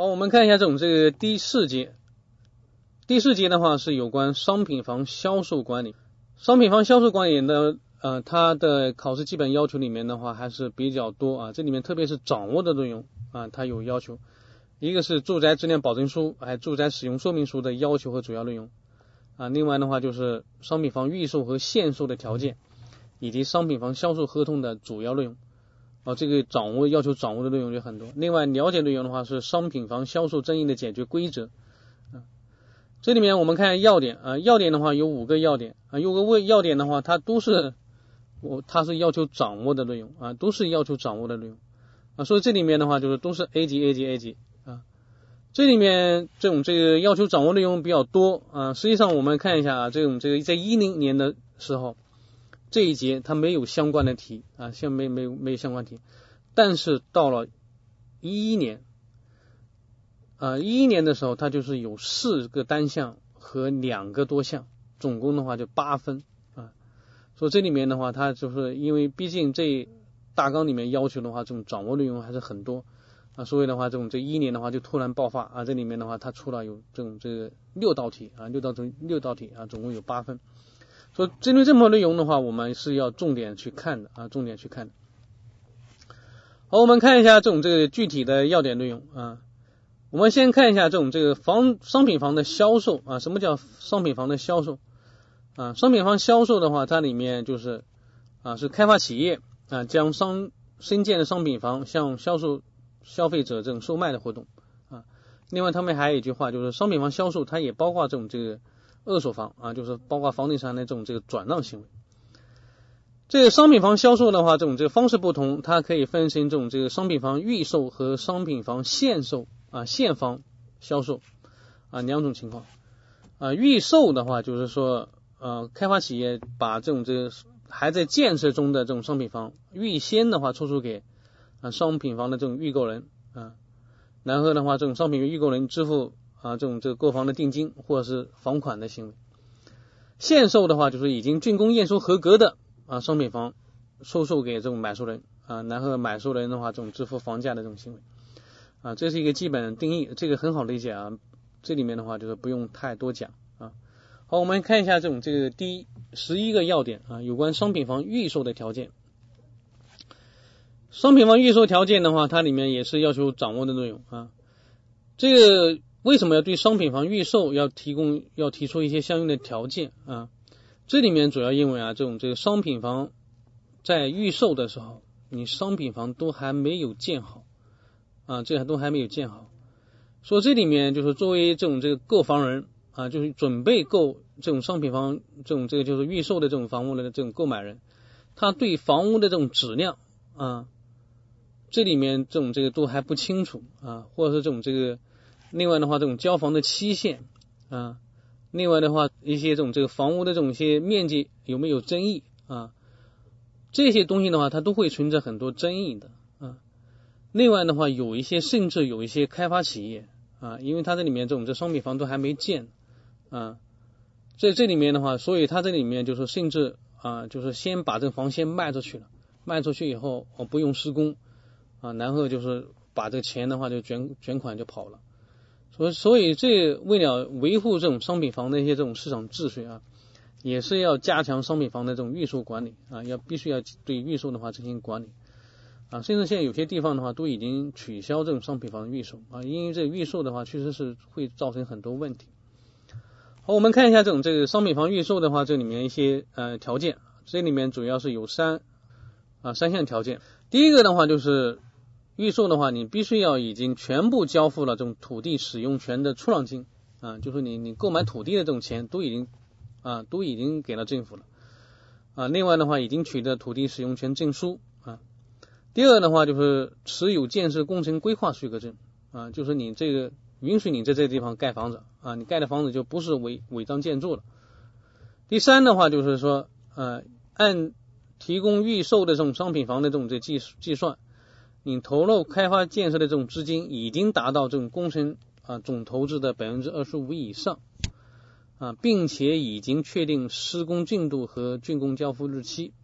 好，我们看一下这种这个第四节。第四节的话是有关商品房销售管理。商品房销售管理的呃，它的考试基本要求里面的话还是比较多啊。这里面特别是掌握的内容啊，它有要求。一个是住宅质量保证书，还住宅使用说明书的要求和主要内容啊。另外的话就是商品房预售和限售的条件，以及商品房销售合同的主要内容。啊，这个掌握要求掌握的内容就很多。另外，了解内容的话是商品房销售争议的解决规则。啊，这里面我们看要点啊，要点的话有五个要点啊，有个问要点的话，它都是我它是要求掌握的内容啊，都是要求掌握的内容啊。所以这里面的话就是都是 A 级 A 级 A 级啊。这里面这种这个要求掌握内容比较多啊。实际上我们看一下啊，这种这个在一零年的时候。这一节它没有相关的题啊，现没没没有相关题，但是到了一一年啊一一年的时候，它就是有四个单项和两个多项，总共的话就八分啊。所以这里面的话，它就是因为毕竟这大纲里面要求的话，这种掌握内容还是很多啊，所以的话，这种这一年的话就突然爆发啊，这里面的话它出了有这种这个六道题啊，六道中六道题啊，总共有八分。针对这么多内容的话，我们是要重点去看的啊，重点去看的。好，我们看一下这种这个具体的要点内容啊。我们先看一下这种这个房商品房的销售啊，什么叫商品房的销售啊？商品房销售的话，它里面就是啊，是开发企业啊，将商新建的商品房向销售消费者这种售卖的活动啊。另外，他们还有一句话，就是商品房销售，它也包括这种这个。二手房啊，就是包括房地产的这种这个转让行为。这个商品房销售的话，这种这个方式不同，它可以分成这种这个商品房预售和商品房现售啊现房销售啊两种情况啊。预售的话，就是说呃开发企业把这种这个还在建设中的这种商品房预先的话出租给啊商品房的这种预购人啊，然后的话这种商品预购人支付。啊，这种这个购房的定金或者是房款的行为，现售的话就是已经竣工验收合格的啊商品房，出售给这种买受人啊，然后买受人的话这种支付房价的这种行为啊，这是一个基本定义，这个很好理解啊，这里面的话就是不用太多讲啊。好，我们看一下这种这个第十一个要点啊，有关商品房预售的条件。商品房预售条件的话，它里面也是要求掌握的内容啊，这个。为什么要对商品房预售要提供要提出一些相应的条件啊？这里面主要因为啊，这种这个商品房在预售的时候，你商品房都还没有建好啊，这还都还没有建好，所以这里面就是作为这种这个购房人啊，就是准备购这种商品房这种这个就是预售的这种房屋的这种购买人，他对房屋的这种质量啊，这里面这种这个都还不清楚啊，或者是这种这个。另外的话，这种交房的期限啊，另外的话，一些这种这个房屋的这种一些面积有没有争议啊？这些东西的话，它都会存在很多争议的啊。另外的话，有一些甚至有一些开发企业啊，因为它这里面这种这商品房都还没建啊，在这里面的话，所以它这里面就是甚至啊，就是先把这个房先卖出去了，卖出去以后哦不用施工啊，然后就是把这个钱的话就卷卷款就跑了。所所以，这为了维护这种商品房的一些这种市场秩序啊，也是要加强商品房的这种预售管理啊，要必须要对预售的话进行管理啊。甚至现在有些地方的话都已经取消这种商品房预售啊，因为这预售的话确实是会造成很多问题。好，我们看一下这种这个商品房预售的话，这里面一些呃条件，这里面主要是有三啊三项条件。第一个的话就是。预售的话，你必须要已经全部交付了这种土地使用权的出让金啊，就是你你购买土地的这种钱都已经啊都已经给了政府了啊。另外的话，已经取得土地使用权证书啊。第二的话，就是持有建设工程规划许可证啊，就是你这个允许你在这个地方盖房子啊，你盖的房子就不是违违章建筑了。第三的话，就是说呃，按提供预售的这种商品房的这种这计计算。你投入开发建设的这种资金已经达到这种工程啊总投资的百分之二十五以上。啊，并且已经确定施工进度和竣工交付日期，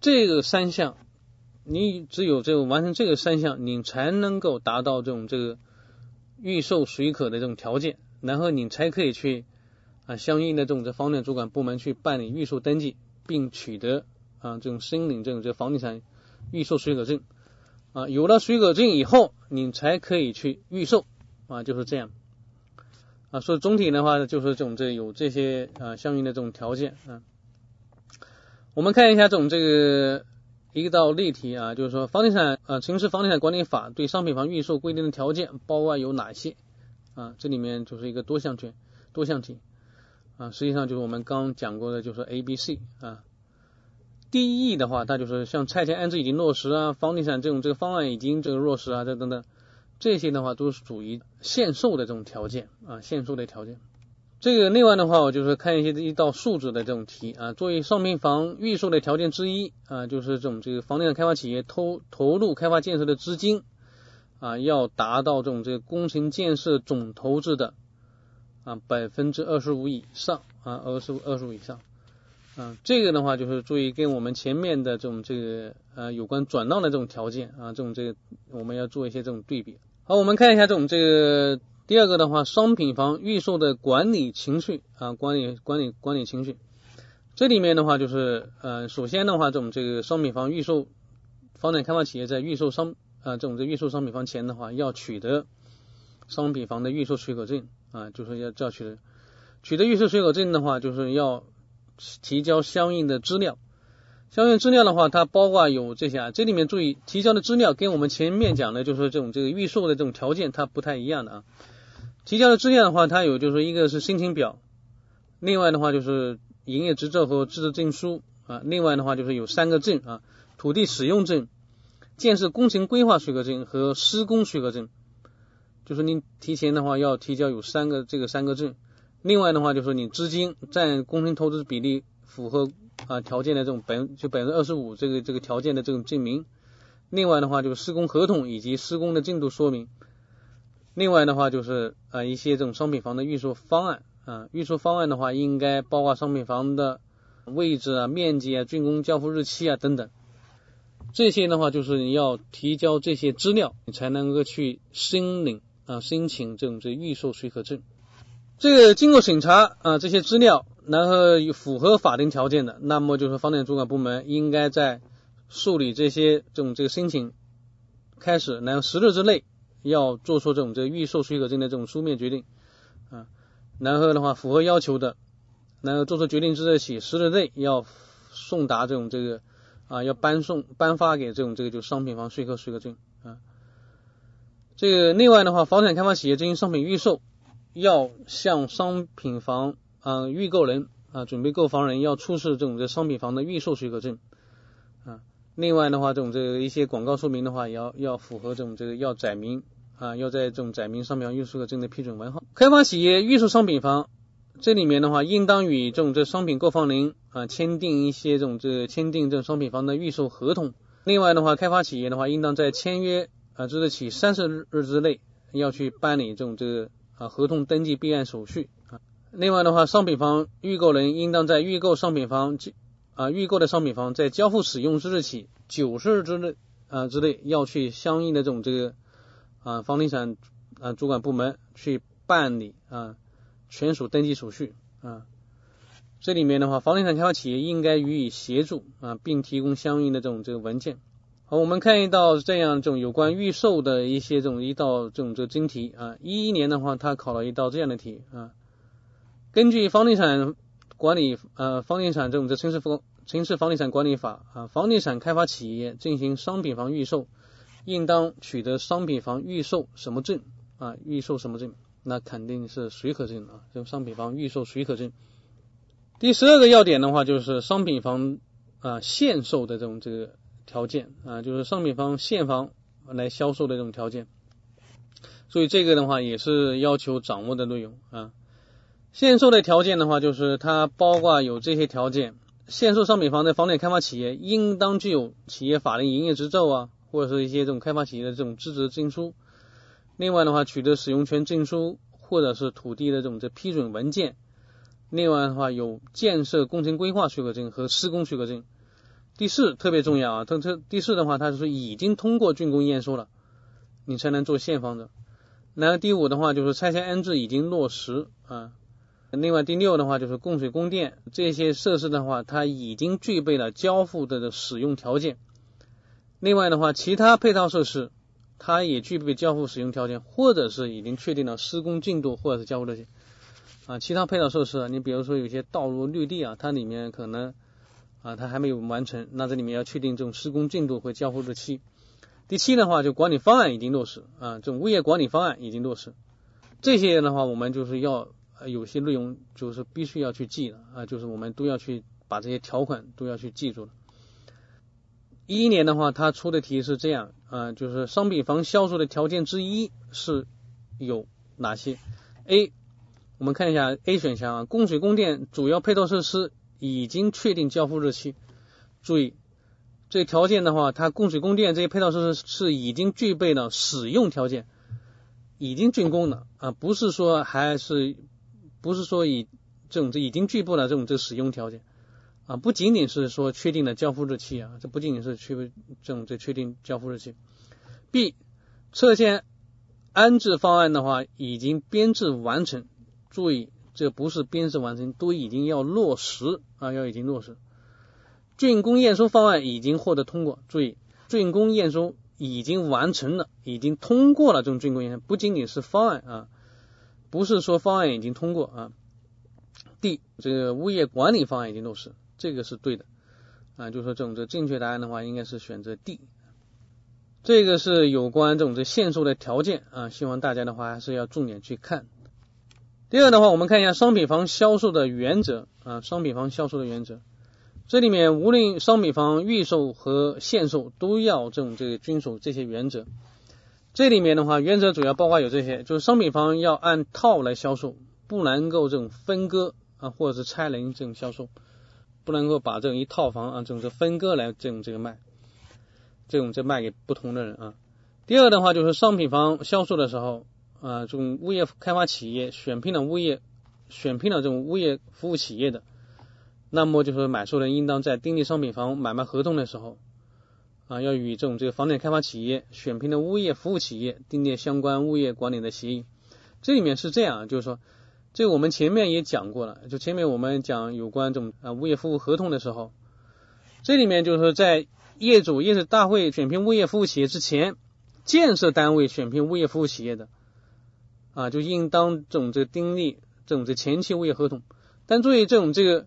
这个三项，你只有这个完成这个三项，你才能够达到这种这个预售许可的这种条件，然后你才可以去啊相应的这种这房产主管部门去办理预售登记，并取得啊这种申领这种这房地产预售许可证。啊，有了许可证以后，你才可以去预售啊，就是这样啊。所以总体的话呢，就是这种这有这些啊相应的这种条件啊。我们看一下这种这个。一道例题啊，就是说房地产啊，城市房地产管理法对商品房预售规定的条件包括有哪些啊？这里面就是一个多项卷多项题啊，实际上就是我们刚讲过的，就是 A、B、C 啊。第一的话，它就是像拆迁安置已经落实啊，房地产这种这个方案已经这个落实啊，这等等这些的话都是属于限售的这种条件啊，限售的条件。这个另外的话，我就是看一些这一道数字的这种题啊，作为商品房预售的条件之一啊，就是这种这个房地产开发企业投投入开发建设的资金啊，要达到这种这个工程建设总投资的啊百分之二十五以上啊，二十五二十五以上，这个的话就是注意跟我们前面的这种这个呃有关转让的这种条件啊，这种这个我们要做一些这种对比。好，我们看一下这种这个。第二个的话，商品房预售的管理程序啊，管理管理管理程序，这里面的话就是，呃，首先的话，这种这个商品房预售，房产开发企业在预售商啊，这种在预售商品房前的话，要取得商品房的预售许可证啊，就是要要取得取得预售许可证的话，就是要提交相应的资料。相应资料的话，它包括有这些啊，这里面注意提交的资料跟我们前面讲的，就是这种这个预售的这种条件，它不太一样的啊。提交的资料的话，它有就是一个是申请表，另外的话就是营业执照和资质证书啊，另外的话就是有三个证啊，土地使用证、建设工程规划许可证和施工许可证，就是您提前的话要提交有三个这个三个证，另外的话就是你资金占工程投资比例符合啊条件的这种百就百分之二十五这个这个条件的这种证明，另外的话就是施工合同以及施工的进度说明。另外的话就是啊一些这种商品房的预售方案啊，预售方案的话应该包括商品房的位置啊、面积啊、竣工交付日期啊等等，这些的话就是你要提交这些资料，你才能够去申领啊申请这种这预售许可证。这个经过审查啊这些资料，然后符合法定条件的，那么就是房产主管部门应该在受理这些这种这个申请开始，然后十日之内。要做出这种这个预售许可证的这种书面决定啊，然后的话符合要求的，然后做出决定之日起十日内要送达这种这个啊，要颁送颁发给这种这个就商品房税课许可证啊。这个另外的话，房产开发企业进行商品预售，要向商品房啊预购人啊准备购房人要出示这种这商品房的预售许可证啊。另外的话，这种这个一些广告说明的话，也要要符合这种这个要载明啊，要在这种载明商品房预售证的批准文号。开发企业预售商品房，这里面的话，应当与这种这商品购房人啊签订一些这种这签订这种商品房的预售合同。另外的话，开发企业的话，应当在签约啊之日起三十日之内要去办理这种这个啊合同登记备案手续啊。另外的话，商品房预购人应当在预购商品房啊，预购的商品房在交付使用之日起九十日之内啊之内，要去相应的这种这个啊房地产啊主管部门去办理啊权属登记手续啊。这里面的话，房地产开发企业应该予以协助啊，并提供相应的这种这个文件。好，我们看一道这样这种有关预售的一些这种一道这种这个真题啊。一一年的话，他考了一道这样的题啊，根据房地产。管理呃房地产这种这城市房城市房地产管理法啊，房地产开发企业进行商品房预售，应当取得商品房预售什么证啊？预售什么证？那肯定是许可证啊，这种商品房预售许可证。第十二个要点的话，就是商品房啊限售的这种这个条件啊，就是商品房现房来销售的这种条件。所以这个的话也是要求掌握的内容啊。限售的条件的话，就是它包括有这些条件：限售商品房的房地开发企业应当具有企业法定营业执照啊，或者是一些这种开发企业的这种资质证书。另外的话，取得使用权证书或者是土地的这种这批准文件。另外的话，有建设工程规划许可证和施工许可证。第四特别重要啊，它这第四的话，它是已经通过竣工验收了，你才能做现房的。然后第五的话就是拆迁安置已经落实啊。另外第六的话就是供水供电这些设施的话，它已经具备了交付的使用条件。另外的话，其他配套设施它也具备交付使用条件，或者是已经确定了施工进度或者是交付日期啊。其他配套设施，你比如说有些道路绿地啊，它里面可能啊它还没有完成，那这里面要确定这种施工进度和交付日期。第七的话，就管理方案已经落实啊，这种物业管理方案已经落实。这些的话，我们就是要有些内容就是必须要去记的啊，就是我们都要去把这些条款都要去记住了。一一年的话，他出的题是这样啊，就是商品房销售的条件之一是有哪些？A，我们看一下 A 选项啊，供水供电主要配套设施已经确定交付日期。注意。这条件的话，它供水供电这些配套设施是已经具备了使用条件，已经竣工了啊，不是说还是不是说以这种这已经具备了这种这使用条件啊，不仅仅是说确定了交付日期啊，这不仅仅是确这种这确定交付日期。B 侧线安置方案的话已经编制完成，注意这不是编制完成，都已经要落实啊，要已经落实。竣工验收方案已经获得通过，注意，竣工验收已经完成了，已经通过了这种竣工验收，不仅仅是方案啊，不是说方案已经通过啊。D，这个物业管理方案已经落实，这个是对的啊，就说这种这正确答案的话，应该是选择 D。这个是有关这种这限售的条件啊，希望大家的话还是要重点去看。第二的话，我们看一下商品房销售的原则啊，商品房销售的原则。这里面无论商品房预售和限售，都要这种这个遵守这些原则。这里面的话，原则主要包括有这些，就是商品房要按套来销售，不能够这种分割啊，或者是拆零这种销售，不能够把这种一套房啊，这种这分割来这种这个卖，这种这卖给不同的人啊。第二的话，就是商品房销售的时候啊，这种物业开发企业选聘了物业，选聘了这种物业服务企业的。那么就是买受人应当在订立商品房买卖合同的时候啊，要与这种这个房产开发企业选聘的物业服务企业订立相关物业管理的协议。这里面是这样，就是说，这个我们前面也讲过了，就前面我们讲有关这种啊物业服务合同的时候，这里面就是说，在业主业主大会选聘物业服务企业之前，建设单位选聘物业服务企业的啊，就应当这种这个订立这种这前期物业合同。但注意这种这个。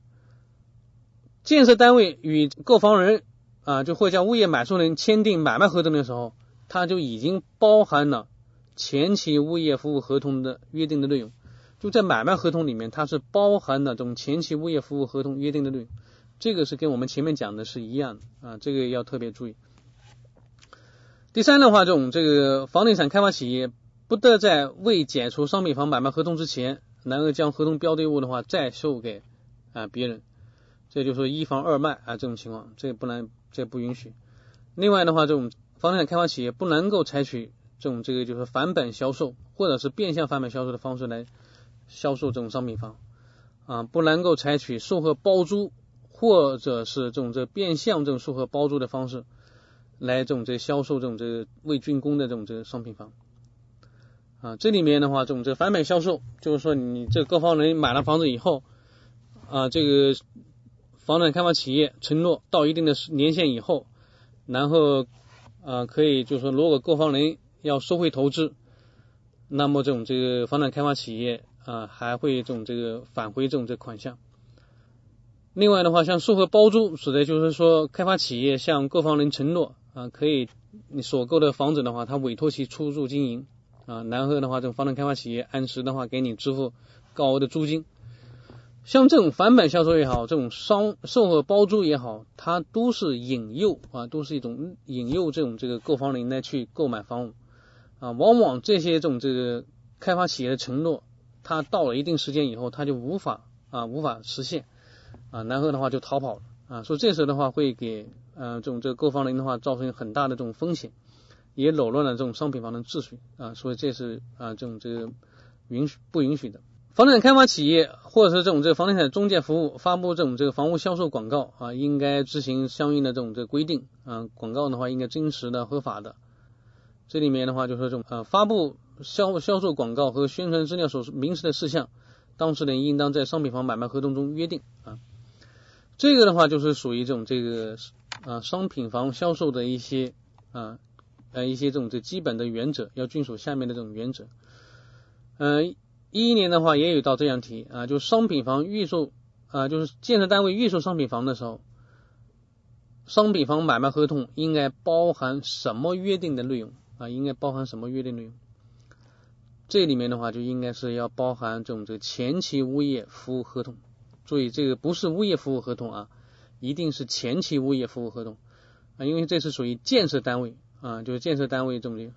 建设单位与购房人啊，就或者叫物业买受人签订买卖合同的时候，它就已经包含了前期物业服务合同的约定的内容。就在买卖合同里面，它是包含了这种前期物业服务合同约定的内容。这个是跟我们前面讲的是一样的啊，这个要特别注意。第三的话，这种这个房地产开发企业不得在未解除商品房买卖合同之前，能够将合同标的物的话再售给啊别人。这就是一房二卖啊，这种情况，这不能，这不允许。另外的话，这种房地产开发企业不能够采取这种这个就是返本销售或者是变相返本销售的方式来销售这种商品房啊，不能够采取售后包租或者是这种这变相这种售后包租的方式来这种这销售这种这个未竣工的这种这个商品房啊。这里面的话，这种这返本销售就是说你这各方人买了房子以后啊，这个。房产开发企业承诺到一定的年限以后，然后啊可以就是说，如果购房人要收回投资，那么这种这个房产开发企业啊还会这种这个返回这种这款项。另外的话，像售后包租，指的就是说开发企业向购房人承诺啊可以你所购的房子的话，他委托其出租经营啊，然后的话，这种房产开发企业按时的话给你支付高额的租金。像这种返本销售也好，这种商售后包租也好，它都是引诱啊，都是一种引诱这种这个购房人呢去购买房屋啊。往往这些这种这个开发企业的承诺，它到了一定时间以后，它就无法啊无法实现啊，然后的话就逃跑了啊。所以这时候的话，会给呃这种这个购房人的话造成很大的这种风险，也扰乱了这种商品房的秩序啊。所以这是啊这种这个允许不允许的。房地产开发企业或者是这种这个房地产中介服务发布这种这个房屋销售广告啊，应该执行相应的这种这个规定啊。广告的话应该真实的、合法的。这里面的话就是这种呃发布销销售广告和宣传资料所明示的事项，当事人应当在商品房买卖合同中约定啊。这个的话就是属于这种这个啊商品房销售的一些啊呃一些这种最基本的原则，要遵守下面的这种原则。嗯，一一年的话也有一道这样题啊，就商品房预售啊，就是建设单位预售商品房的时候，商品房买卖合同应该包含什么约定的内容啊？应该包含什么约定内容？这里面的话就应该是要包含这种这前期物业服务合同。注意，这个不是物业服务合同啊，一定是前期物业服务合同啊，因为这是属于建设单位啊，就是建设单位这么的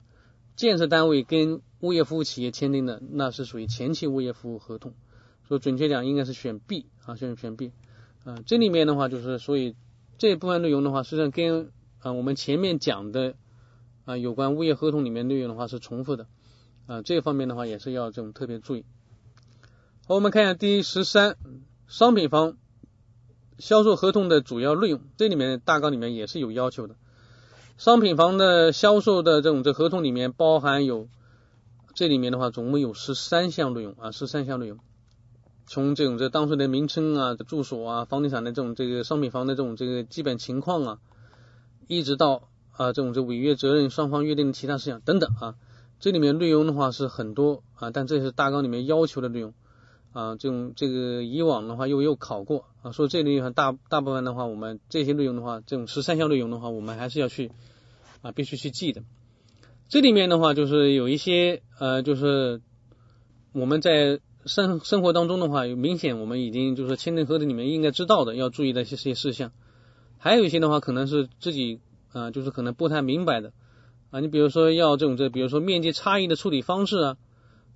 建设单位跟物业服务企业签订的，那是属于前期物业服务合同。所以准确讲，应该是选 B 啊，选选 B 啊。这里面的话就是，所以这部分内容的话，实际上跟啊我们前面讲的啊有关物业合同里面内容的话是重复的啊，这方面的话也是要这种特别注意。好，我们看一下第十三。商品房销售合同的主要内容，这里面大纲里面也是有要求的。商品房的销售的这种这合同里面包含有，这里面的话总共有十三项内容啊，十三项内容。从这种这当事人名称啊、住所啊、房地产的这种这个商品房的这种这个基本情况啊，一直到啊这种这违约责任双方约定的其他事项等等啊，这里面内容的话是很多啊，但这是大纲里面要求的内容。啊，这种这个以往的话又又考过啊，所以这里大大部分的话，我们这些内容的话，这种十三项内容的话，我们还是要去啊，必须去记的。这里面的话，就是有一些呃，就是我们在生生活当中的话，有明显我们已经就是签订合同里面应该知道的，要注意的一些些事项。还有一些的话，可能是自己啊，就是可能不太明白的啊，你比如说要这种这，比如说面积差异的处理方式啊。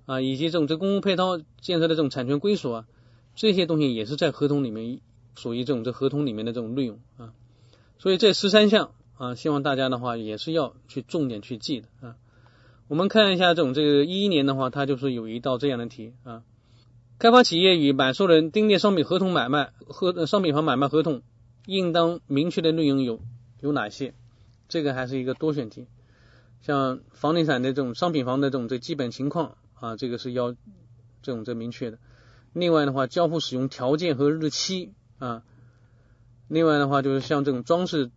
啊，以及这种这公共配套建设的这种产权归属啊，这些东西也是在合同里面属于这种这合同里面的这种内容啊。所以这十三项啊，希望大家的话也是要去重点去记的啊。我们看一下这种这个一一年的话，它就是有一道这样的题啊。开发企业与买受人订立商品合同买卖合商品房买卖合同，应当明确的内容有有哪些？这个还是一个多选题，像房地产的这种商品房的这种这基本情况。啊，这个是要这种这明确的。另外的话，交付使用条件和日期啊。另外的话，就是像这种装饰，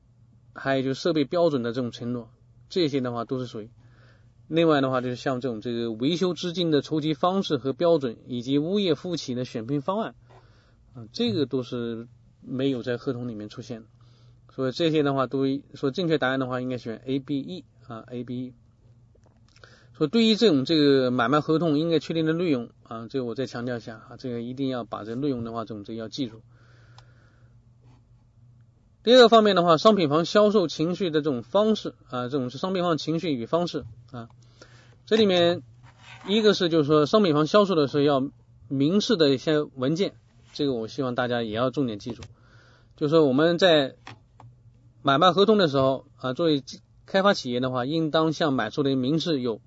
还有就是设备标准的这种承诺，这些的话都是属于。另外的话，就是像这种这个维修资金的筹集方式和标准，以及物业服务企业的选聘方案啊，这个都是没有在合同里面出现的。所以这些的话，都说正确答案的话，应该选 A、B、E 啊，A、B、E。说对于这种这个买卖合同应该确定的内容啊，这个我再强调一下啊，这个一定要把这内容的话，这种这要记住。第二个方面的话，商品房销售情绪的这种方式啊，这种是商品房情绪与方式啊，这里面一个是就是说商品房销售的时候要明示的一些文件，这个我希望大家也要重点记住，就是我们在买卖合同的时候啊，作为开发企业的话，应当向买受人明示有。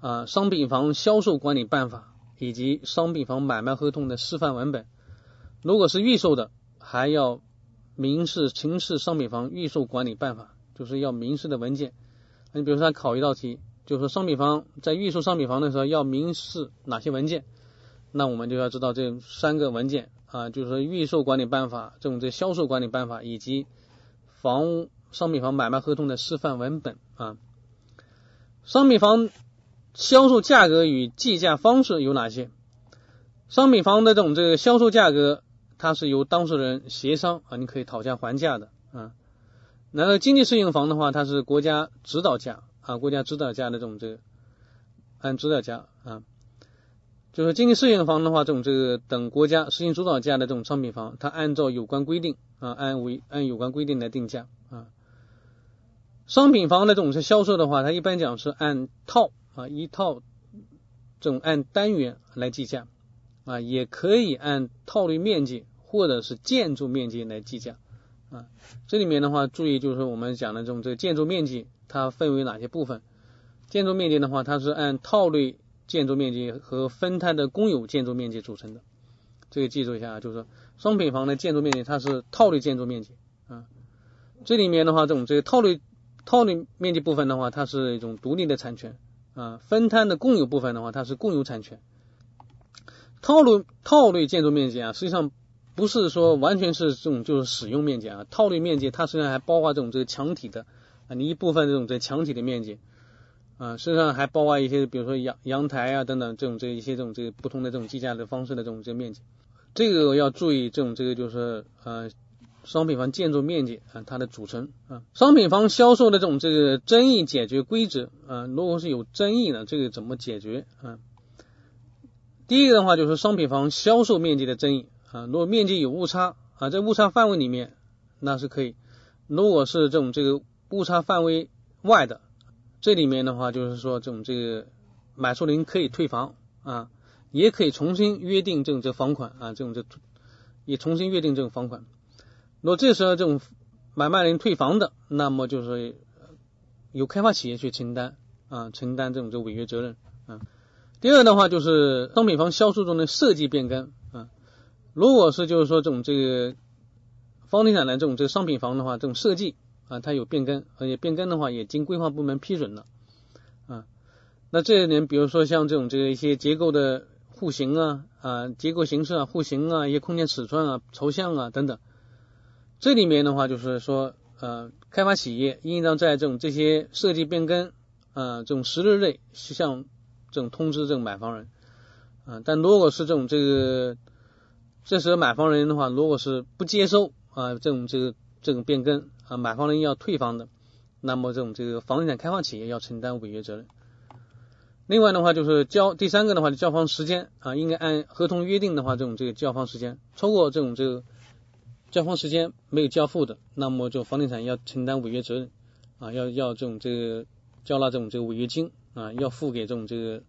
啊，商品房销售管理办法以及商品房买卖合同的示范文本。如果是预售的，还要明示城市商品房预售管理办法，就是要明示的文件。你比如说考一道题，就是说商品房在预售商品房的时候要明示哪些文件，那我们就要知道这三个文件啊，就是说预售管理办法、这种这销售管理办法以及房屋商品房买卖合同的示范文本啊，商品房。销售价格与计价方式有哪些？商品房的这种这个销售价格，它是由当事人协商啊，你可以讨价还价的啊。然后经济适用房的话，它是国家指导价啊，国家指导价的这种这个按指导价啊，就是经济适用房的话，这种这个等国家实行主导价的这种商品房，它按照有关规定啊，按为按有关规定来定价啊。商品房的这种是销售的话，它一般讲是按套。啊，一套这种按单元来计价啊，也可以按套内面积或者是建筑面积来计价啊。这里面的话，注意就是我们讲的这种这个建筑面积，它分为哪些部分？建筑面积的话，它是按套内建筑面积和分摊的公有建筑面积组成的。这个记住一下啊，就是说商品房的建筑面积它是套内建筑面积啊。这里面的话，这种这个套内套内面积部分的话，它是一种独立的产权。啊，分摊的共有部分的话，它是共有产权。套路套类建筑面积啊，实际上不是说完全是这种就是使用面积啊，套类面积它实际上还包括这种这个墙体的啊，你一部分这种这墙体的面积啊，实际上还包括一些比如说阳阳台啊等等这种这一些这种这个不同的这种计价的方式的这种这个面积，这个要注意这种这个就是呃商品房建筑面积啊它的组成啊，商品房销售的这种这个争议解决规则啊，如果是有争议的这个怎么解决啊？第一个的话就是商品房销售面积的争议啊，如果面积有误差啊，在误差范围里面那是可以；如果是这种这个误差范围外的，这里面的话就是说这种这个买受人可以退房啊，也可以重新约定这种这房款啊，这种这也重新约定这种房款。如果这时候这种买卖人退房的，那么就是由开发企业去承担啊，承担这种这违约责任啊。第二的话就是商品房销售中的设计变更啊，如果是就是说这种这个房地产的这种这个商品房的话，这种设计啊它有变更，而且变更的话也经规划部门批准了啊，那这一点比如说像这种这个一些结构的户型啊啊结构形式啊户型啊一些空间尺寸啊朝向啊等等，这里面的话就是说呃开发企业应当在这种这些设计变更啊这种十日内向这种通知这种买房人，啊，但如果是这种这个，这时候买房人的话，如果是不接收啊这种这个这种变更啊，买房人要退房的，那么这种这个房地产开发企业要承担违约责任。另外的话就是交第三个的话，交房时间啊，应该按合同约定的话，这种这个交房时间超过这种这个交房时间没有交付的，那么就房地产要承担违约责任啊，要要这种这个交纳这种这个违约金。啊，要付给这种这个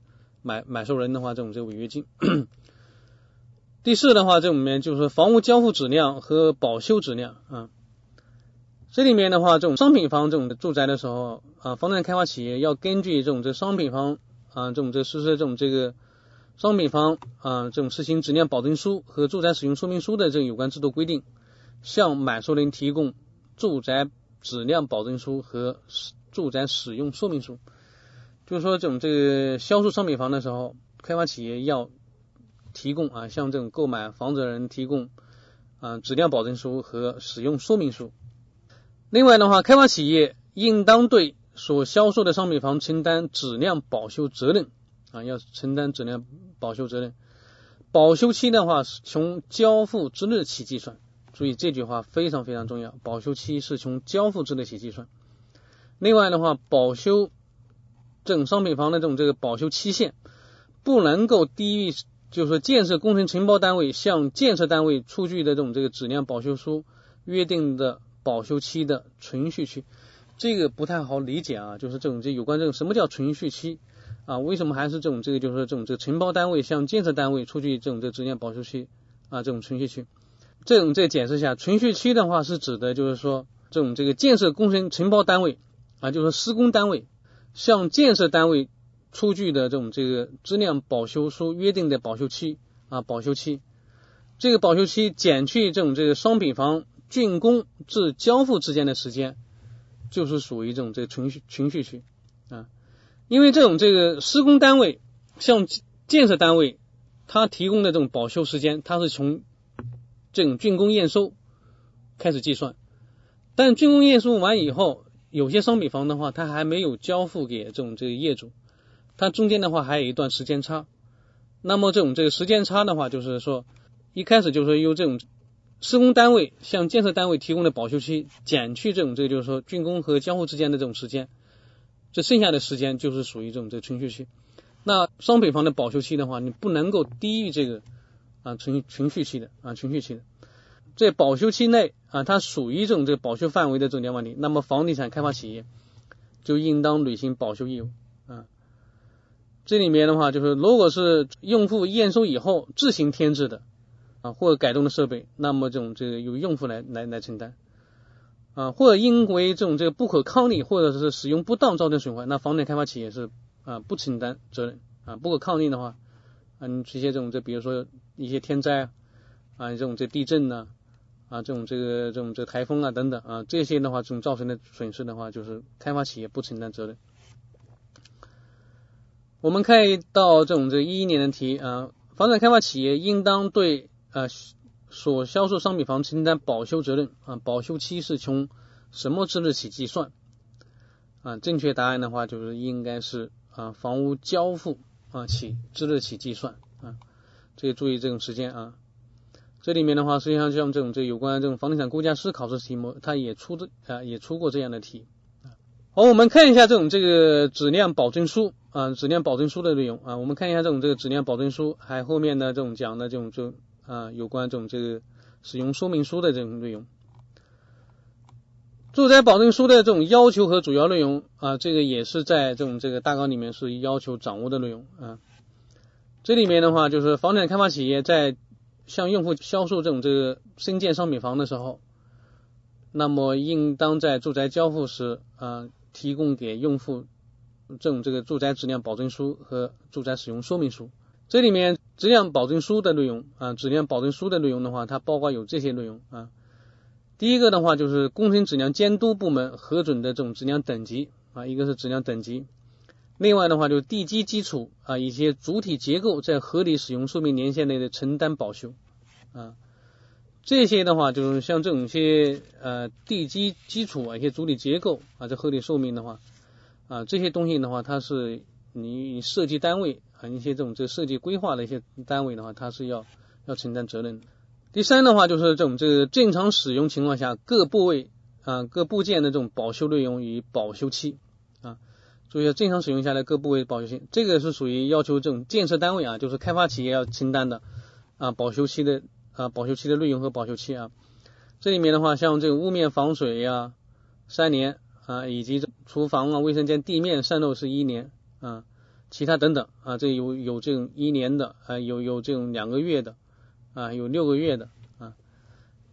买买受人的话，这种这个违约金。第四的话，这里面就是房屋交付质量和保修质量啊。这里面的话，这种商品房这种住宅的时候啊，房地产开发企业要根据这种这商品房啊，这种这实施这种这个商品房啊，这种实行质量保证书和住宅使用说明书的这种有关制度规定，向买受人提供住宅质量保证书和住宅使用说明书。就是说，这种这个销售商品房的时候，开发企业要提供啊，向这种购买房子的人提供啊质量保证书和使用说明书。另外的话，开发企业应当对所销售的商品房承担质量保修责任啊，要承担质量保修责任。保修期的话是从交付之日起计算，注意这句话非常非常重要，保修期是从交付之日起计算。另外的话，保修。这种商品房的这种这个保修期限不能够低于，就是说建设工程承包单位向建设单位出具的这种这个质量保修书约定的保修期的存续期。这个不太好理解啊，就是这种这有关这种什么叫存续期啊？为什么还是这种这个就是说这种这个承包单位向建设单位出具这种这质量保修期啊？这种存续期，这种再解释一下，存续期的话是指的就是说这种这个建设工程承包单位啊，就是施工单位。向建设单位出具的这种这个质量保修书约定的保修期啊，保修期，这个保修期减去这种这个商品房竣工至交付之间的时间，就是属于这种这个存续存续期啊。因为这种这个施工单位向建设单位他提供的这种保修时间，它是从这种竣工验收开始计算，但竣工验收完以后。有些商品房的话，它还没有交付给这种这个业主，它中间的话还有一段时间差。那么这种这个时间差的话，就是说一开始就是说由这种施工单位向建设单位提供的保修期减去这种这个就是说竣工和交付之间的这种时间，这剩下的时间就是属于这种这个存续期。那商品房的保修期的话，你不能够低于这个啊存存续期的啊存续期的。在保修期内啊，它属于这种这个保修范围的质量问题，那么房地产开发企业就应当履行保修义务啊。这里面的话，就是如果是用户验收以后自行添置的啊，或者改动的设备，那么这种这个由用户来来来承担啊，或者因为这种这个不可抗力或者是使用不当造成损坏，那房地产开发企业是啊不承担责任啊。不可抗力的话，嗯，这些这种这比如说一些天灾啊，啊这种这地震呢。啊，这种这个这种这台风啊等等啊，这些的话，这种造成的损失的话，就是开发企业不承担责任。我们看到这种这一一年的题啊，房产开发企业应当对啊所销售商品房承担保修责任啊，保修期是从什么之日起计算？啊，正确答案的话就是应该是啊房屋交付啊起之日起计算啊，这个注意这种时间啊。这里面的话，实际上像这种这有关这种房地产估价师考试题目，它也出的啊也出过这样的题。好，我们看一下这种这个质量保证书。啊，质量保证书的内容啊，我们看一下这种这个质量保证书，还后面的这种讲的这种就啊有关这种这个使用说明书的这种内容。住宅保证书的这种要求和主要内容啊，这个也是在这种这个大纲里面是要求掌握的内容啊。这里面的话就是房产开发企业在向用户销售这种这个新建商品房的时候，那么应当在住宅交付时啊提供给用户。这种这个住宅质量保证书和住宅使用说明书，这里面质量保证书的内容啊，质量保证书的内容的话，它包括有这些内容啊。第一个的话就是工程质量监督部门核准的这种质量等级啊，一个是质量等级。另外的话就是地基基础啊，一些主体结构在合理使用寿命年限内的承担保修啊。这些的话就是像这种些呃地基基础啊，一些主体结构啊，在合理寿命的话。啊，这些东西的话，它是你设计单位啊，一些这种这设计规划的一些单位的话，它是要要承担责任。第三的话，就是这种这个正常使用情况下各部位啊各部件的这种保修内容与保修期啊，注意正常使用下来各部位保修期，这个是属于要求这种建设单位啊，就是开发企业要承担的啊保修期的啊保修期的内容和保修期啊。这里面的话，像这个屋面防水呀，三年。啊，以及厨房啊、卫生间地面渗漏是一年啊，其他等等啊，这有有这种一年的啊，有有这种两个月的啊，有六个月的啊，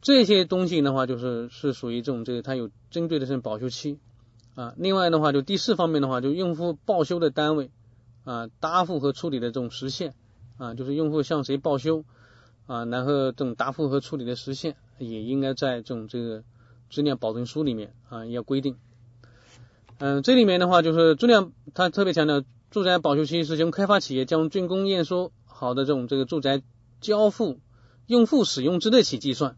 这些东西的话就是是属于这种这个它有针对的这种保修期啊。另外的话，就第四方面的话，就用户报修的单位啊，答复和处理的这种时限啊，就是用户向谁报修啊，然后这种答复和处理的时限也应该在这种这个质量保证书里面啊要规定。嗯，这里面的话就是质量，它特别强调住宅保修期是从开发企业将竣工验收好的这种这个住宅交付用户使用之日起计算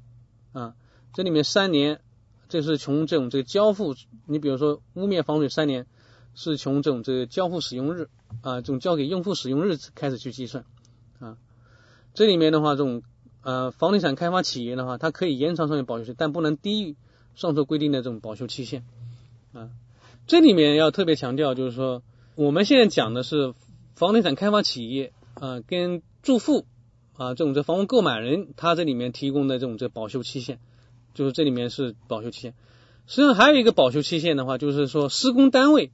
啊。这里面三年，这是从这种这个交付，你比如说屋面防水三年，是从这种这个交付使用日啊，这种交给用户使用日开始去计算啊。这里面的话，这种呃房地产开发企业的话，它可以延长商业保修期，但不能低于上述规定的这种保修期限啊。这里面要特别强调，就是说我们现在讲的是房地产开发企业啊，跟住户啊这种这房屋购买人他这里面提供的这种这保修期限，就是这里面是保修期限。实际上还有一个保修期限的话，就是说施工单位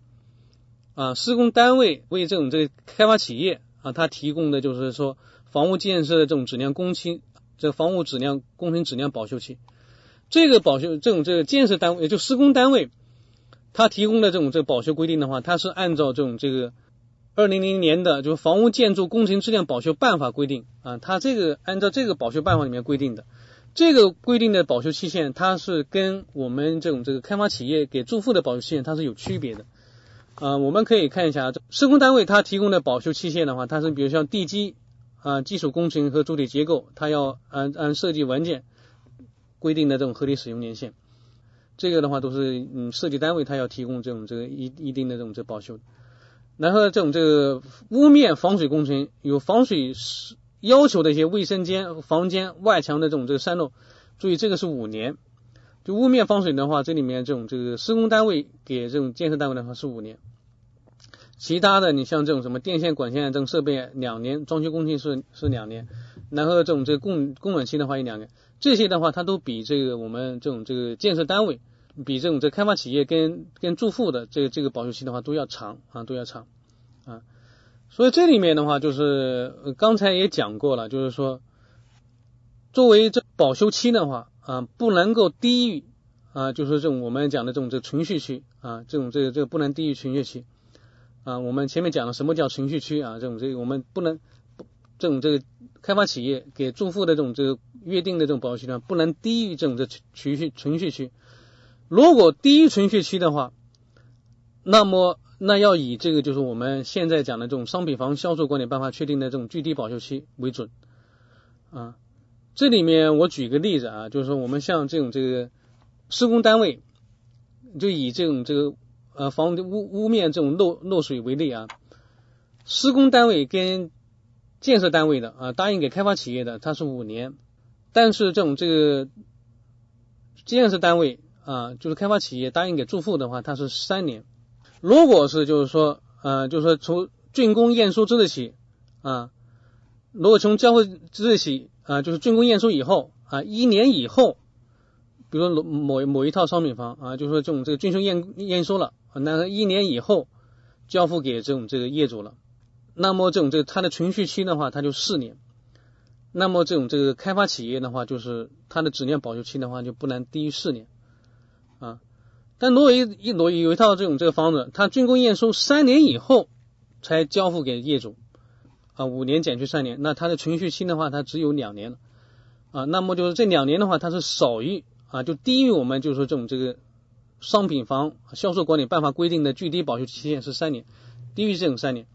啊，施工单位为这种这个开发企业啊，他提供的就是说房屋建设的这种质量工期，这房屋质量工程质量保修期。这个保修这种这个建设单位，也就施工单位。他提供的这种这保修规定的话，它是按照这种这个二零零年的就是房屋建筑工程质量保修办法规定啊，它这个按照这个保修办法里面规定的这个规定的保修期限，它是跟我们这种这个开发企业给住户的保修期限它是有区别的啊。我们可以看一下施工单位他提供的保修期限的话，它是比如像地基啊基础工程和主体结构，它要按按设计文件规定的这种合理使用年限。这个的话都是嗯设计单位他要提供这种这个一一定的这种这保修，然后这种这个屋面防水工程有防水要求的一些卫生间、房间外墙的这种这个渗漏，注意这个是五年。就屋面防水的话，这里面这种这个施工单位给这种建设单位的话是五年，其他的你像这种什么电线管线这种设备两年，装修工程是是两年，然后这种这个供供暖期的话一两年。这些的话，它都比这个我们这种这个建设单位，比这种这开发企业跟跟住户的这个这个保修期的话都要长啊，都要长啊。所以这里面的话，就是刚才也讲过了，就是说，作为这保修期的话啊，不能够低于啊，就是这种我们讲的这种这存续期啊，这种这个这个不能低于存续期啊。我们前面讲了什么叫存续期啊，这种这个我们不能。这种这个开发企业给住户的这种这个约定的这种保修期呢，不能低于这种这存续存续期。如果低于存续期的话，那么那要以这个就是我们现在讲的这种商品房销售管理办法确定的这种最低保修期为准啊。这里面我举个例子啊，就是说我们像这种这个施工单位，就以这种这个呃房屋屋面这种漏漏水为例啊，施工单位跟建设单位的啊答应给开发企业的它是五年，但是这种这个建设单位啊就是开发企业答应给住户的话，它是三年。如果是就是说呃就是说从竣工验收之日起啊，如果从交付之日起。啊，就是竣工验收以后啊，一年以后，比如说某某一套商品房啊，就是说这种这个竣工验验收了，那一年以后交付给这种这个业主了，那么这种这个它的存续期的话，它就四年，那么这种这个开发企业的话，就是它的质量保修期的话，就不能低于四年。但如果一一有有一套这种这个房子，它竣工验收三年以后才交付给业主。啊，五年减去三年，那它的存续期的话，它只有两年了啊。那么就是这两年的话，它是少于啊，就低于我们就是说这种这个商品房销售管理办法规定的最低保修期限是三年，低于这种三年。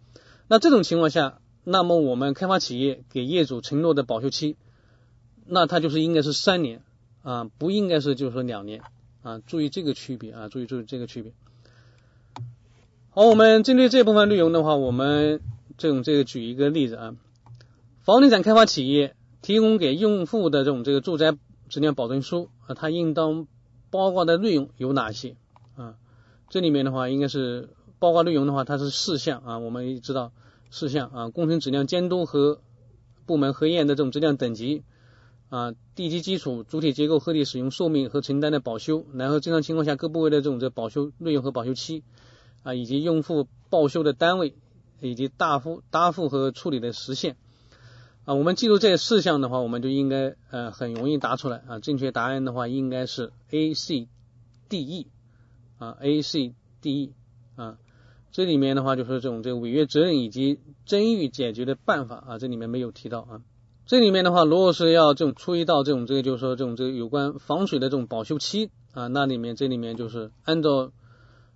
那这种情况下，那么我们开发企业给业主承诺的保修期，那它就是应该是三年啊，不应该是就是说两年啊。注意这个区别啊，注意注意这个区别。好，我们针对这部分内容的话，我们。这种这个举一个例子啊，房地产开发企业提供给用户的这种这个住宅质量保证书啊，它应当包括的内容有哪些啊？这里面的话应该是包括内容的话，它是四项啊，我们知道四项啊，工程质量监督和部门核验的这种质量等级啊，地基基础主体结构合理使用寿命和承担的保修，然后正常情况下各部位的这种这保修内容和保修期啊，以及用户报修的单位。以及答复答复和处理的时限啊，我们记住这四项的话，我们就应该呃很容易答出来啊。正确答案的话应该是 A C D E 啊 A C D E 啊，这里面的话就是这种这个违约责任以及争议解决的办法啊，这里面没有提到啊。这里面的话，如果是要这种出一道这种这个就是说这种这个有关防水的这种保修期啊，那里面这里面就是按照。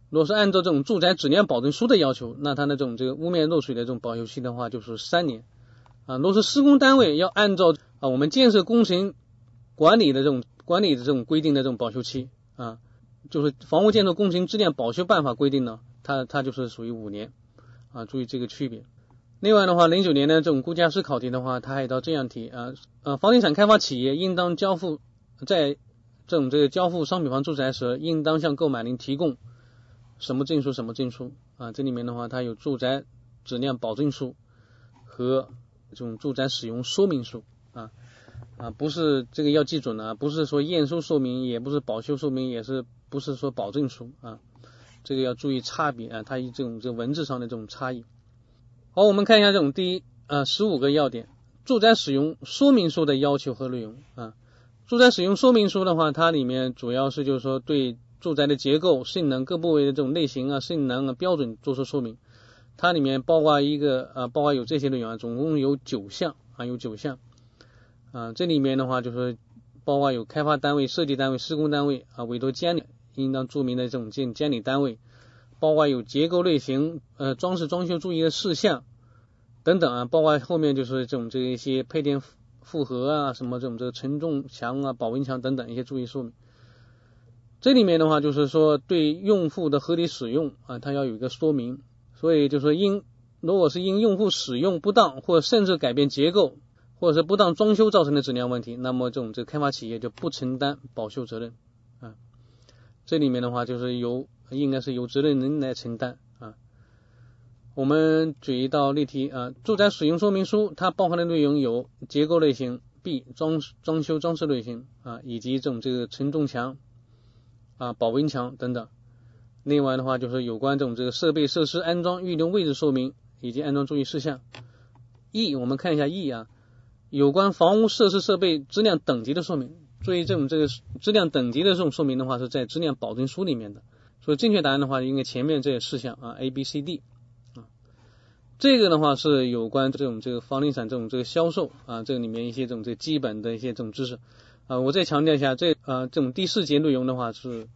如果是按照这种住宅质量保证书的要求，那它的这种这个屋面漏水的这种保修期的话就是三年啊。如果是施工单位要按照啊我们建设工程管理的这种管理的这种规定的这种保修期啊，就是房屋建筑工程质量保修办法规定呢，它它就是属于五年啊。注意这个区别。另外的话，零九年的这种估价师考题的话，它还有道这样题啊呃，房地产开发企业应当交付在这种这个交付商品房住宅时，应当向购买人提供。什么证书？什么证书啊？这里面的话，它有住宅质量保证书和这种住宅使用说明书啊啊，不是这个要记准了，不是说验收说明，也不是保修说明，也是不是说保证书啊，这个要注意差别啊，它以这种这文字上的这种差异。好，我们看一下这种第一啊十五个要点，住宅使用说明书的要求和内容啊，住宅使用说明书的话，它里面主要是就是说对。住宅的结构、性能各部位的这种类型啊、性能啊标准做出说明，它里面包括一个啊，包括有这些内容啊，总共有九项啊，有九项啊。这里面的话就是包括有开发单位、设计单位、施工单位啊，委托监理应当注明的这种监监理单位，包括有结构类型、呃装饰装修注意的事项等等啊，包括后面就是这种这一些配电复合啊，什么这种这个承重墙啊、保温墙等等一些注意说明。这里面的话就是说，对用户的合理使用啊，它要有一个说明。所以就说，因如果是因用户使用不当，或甚至改变结构，或者是不当装修造成的质量问题，那么这种这个开发企业就不承担保修责任啊。这里面的话就是由应该是由责任人来承担啊。我们举一道例题啊，住宅使用说明书它包含的内容有结构类型、B 装装修装饰类型啊，以及这种这个承重墙。啊，保温墙等等。另外的话，就是有关这种这个设备设施安装预留位置说明以及安装注意事项。E，我们看一下 E 啊，有关房屋设施设备质量等级的说明。注意这种这个质量等级的这种说明的话，是在质量保证书里面的。所以正确答案的话，应该前面这些事项啊，A、B、C、D 啊。这个的话是有关这种这个房地产这种这个销售啊，这个里面一些这种这基本的一些这种知识。啊，我再强调一下，这呃这种第四节内容的话是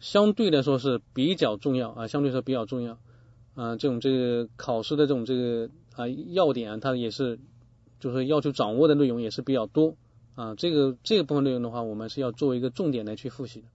相对来说是比较重要啊，相对说比较重要啊这种这个考试的这种这个啊要点，它也是就是要求掌握的内容也是比较多啊。这个这个部分内容的话，我们是要作为一个重点来去复习的。